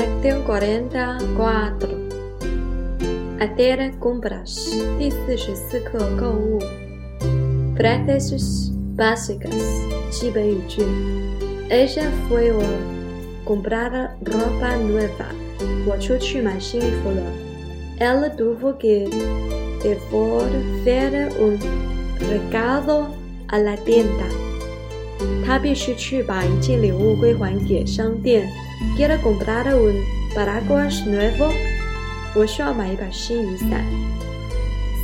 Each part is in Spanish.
Lección 44 Hacer compras 第四十四课购物 Frases básicas 基本语句 Ella fue a comprar ropa nueva 我出去买新衣服了 Ella tuvo que devolver un regalo a la tienda 她必须去把一件礼物归还给商店。 Quiero comprar un paraguas nuevo。我需要买一把新雨伞。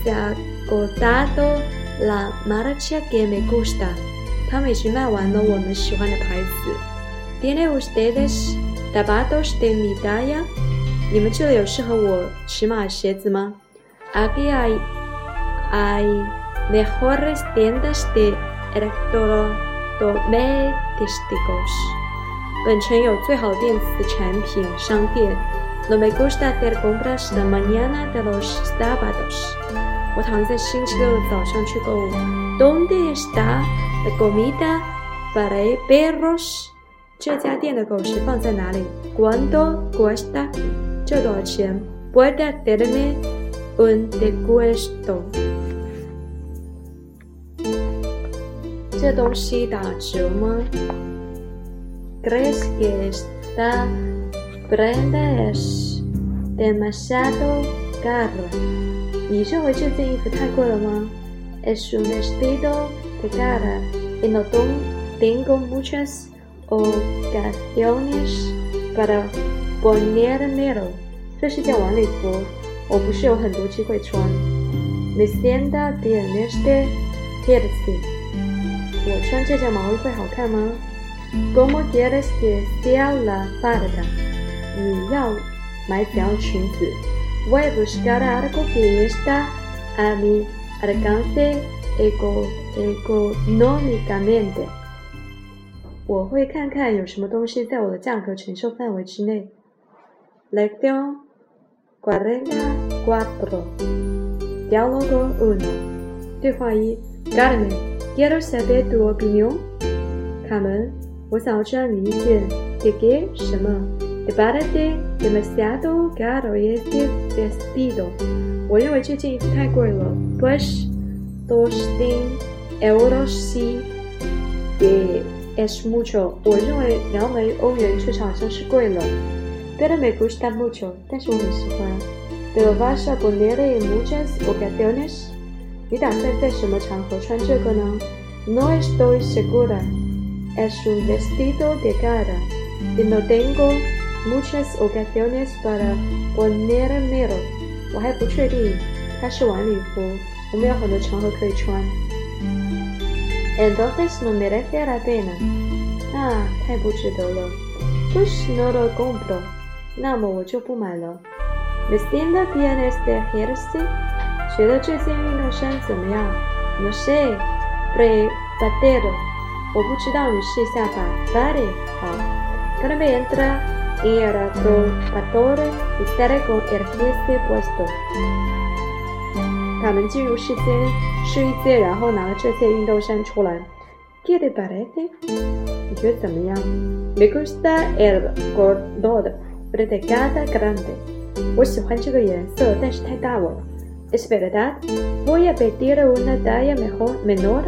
Se ha agotado la marca que me gusta。他们已经卖完了我们喜欢的牌子。¿Tiene ustedes zapatos de mi talla？你们这里有适合我尺码的鞋子吗？Aquí hay hay mejores tiendas de electro domésticos。 本城有最好的电子产品商店。No me gusta hacer compras la mañana de los sábados。我躺在星期六的早上去购物。¿Dónde está la comida para perros？这家店的狗食放在哪里？¿Cuánto cuesta？这多少钱？¿Puede hacerme un descuento？这东西打折吗 ？¿Crees que esta prenda es demasiado cara？你认为这件衣服太贵了吗？Es un vestido de cara y no tengo muchas ocasiones para ponérmelo。这是件晚礼服，我不是有很多机会穿。Me sienta bien este jersey。我穿这件毛衣会好看吗 ？¿Cómo quieres que sea la falda？你要买怎样裙子？Voy a buscar algo que está a mi alcance económicamente。我会看看有什么东西在我的价格承受范围之内。Lección cuarenta cuatro Diálogo uno 对话一 Carmen。Quiero saber tu opinión，卡门， 我想要知道你意见。¿De qué？什么？¿Te parece demasiado caro este vestido？我认为这件衣服太贵了。Pues dos mil euros sí que es mucho。我认为两枚欧元确实好像是贵了。Pero me gusta mucho，但是我很喜欢。¿Te lo vas a poner en muchas ocasiones？你打算在什么场合穿这个呢？No estoy segura. Es un vestido de cara y no tengo muchas ocasiones para ponérmelo. 我还不确定，它是晚礼服，我没有很多场合可以穿。Entonces no merece la pena. 那太不值得了。Pues no lo compro. 那么我就不买了。Me sienta bien este jersey. 觉得这件运动衫怎么样？No sé, pero 我不知道，你试一下吧。Vale，好。Carmen entra y el probador y sale con el jersey puesto。他们进入试间试衣间，然后拿了这件运动衫出来。¿Qué te parece？你觉得怎么样？Me gusta el color, pero de cada grande。我喜欢这个颜色，但是太大了。Es verdad, voy a pedir una talla mejor, menor.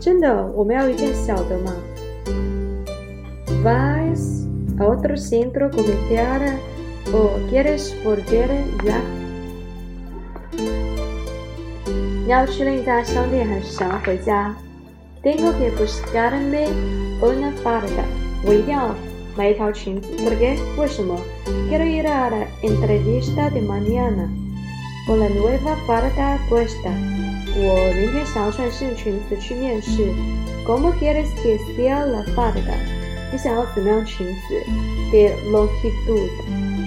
真的，我们要一件小的吗？¿Vas a otro centro comercial o quieres volver ya? 你要去另一家商店还是想要回家？Tengo que buscarme una falda. 我一定要买一条裙子。¿Por qué? 为什么？Quiero ir a la entrevista de mañana. Con la nueva falda puesta，我明天想要穿新裙子去面试。¿Cómo quieres que sea la falda？你想要怎么样裙子？De longitud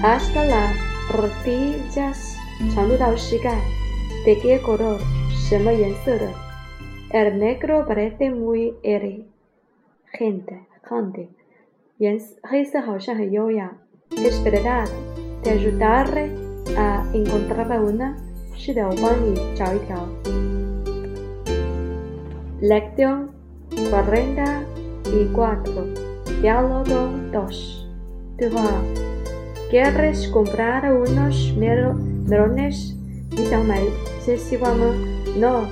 hasta las rodillas，长度到膝盖。¿De qué color？什么颜色的？El negro parece muy elegante。颜色黑色好像很优雅。Es verdad. Te ayudaré。 a encontrarla una. Lección 44 Diálogo 2对话 ¿Quieres comprar unos melones? ¿你想买些西瓜吗？No,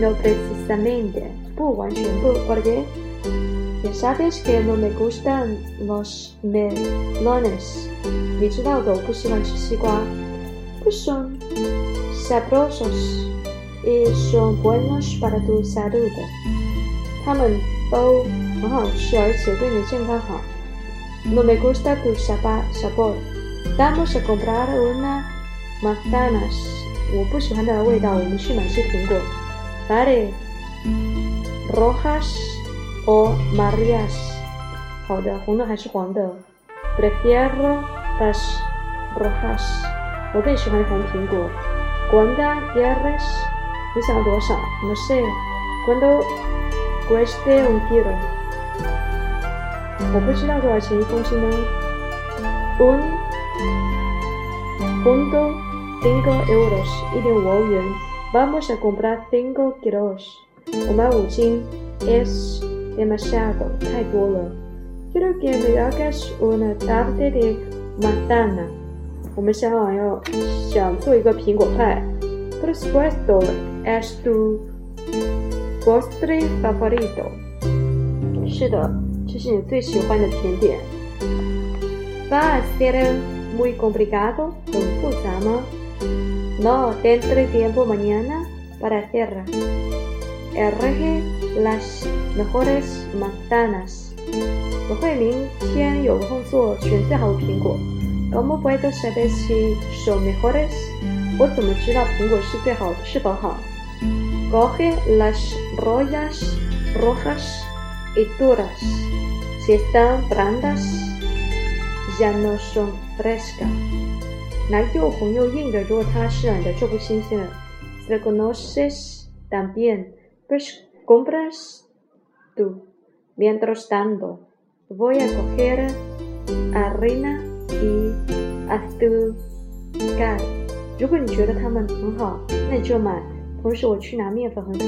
no precisamente. 不完全不，porque ya sabes que no me gustan los melones. 你知道的，我不喜欢吃西瓜。 Pues son sabrosos y son buenos para tu salud. 它们都很好吃，而且对你健康好。No me gusta tu sabor. Vamos a comprar una manzanas. 我不喜欢它的味道，我们去买些苹果。Vale. rojas o amarillas. 好的，红的还是黄的？Prefiero las rojas. 我更喜欢红苹果。¿Cuánto quieres? 你想要多少？No sé. ¿Cuánto cueste un kilo? 我不知道多少钱一公斤呢。Un punto cinco euros. 一点五欧元。Vamos a comprar cinco kilos. 我买五斤，es demasiado，太多了。Quiero que me hagas una tarta de manzana。 我们想要想做一个苹果派。Por supuesto, es tu postre favorito。是的，这是你最喜欢的甜点。Va a ser muy complicado，很复杂吗？No, tendré tiempo mañana para hacerla。elige las mejores manzanas. ¿Cómo puedo saber si son mejores? Pues Coge las rollas rojas y duras. Si están brandas, ya no son frescas. Reconoces también, pues compras tú. Mientras tanto, voy a coger harina y azúcar. 如果你觉得它们很好，那你就买。同时，我去拿面粉和糖。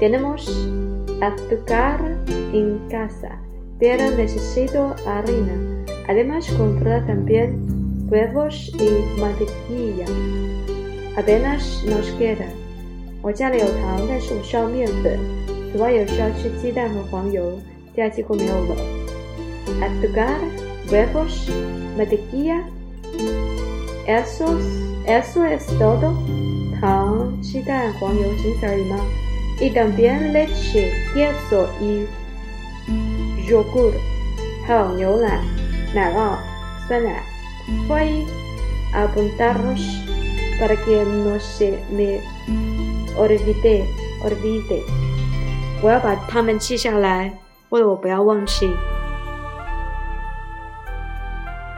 Tenemos azúcar en casa, pero necesito harina. Además, comprar también huevos y mantequilla. Apenas nos queda. 我家里有糖，但是我需要面粉，此外也需要吃鸡蛋和黄油，现在几乎没有了。Azúcar, huevos, mantequilla, eso, eso es todo。糖、鸡蛋、黄油仅此而已吗？Y también leche, queso y yogur。还有牛奶、奶酪、酸奶。Voy a apuntarlos para que no se me olvide，olvide，我要把它们记下来，为了我不要忘记。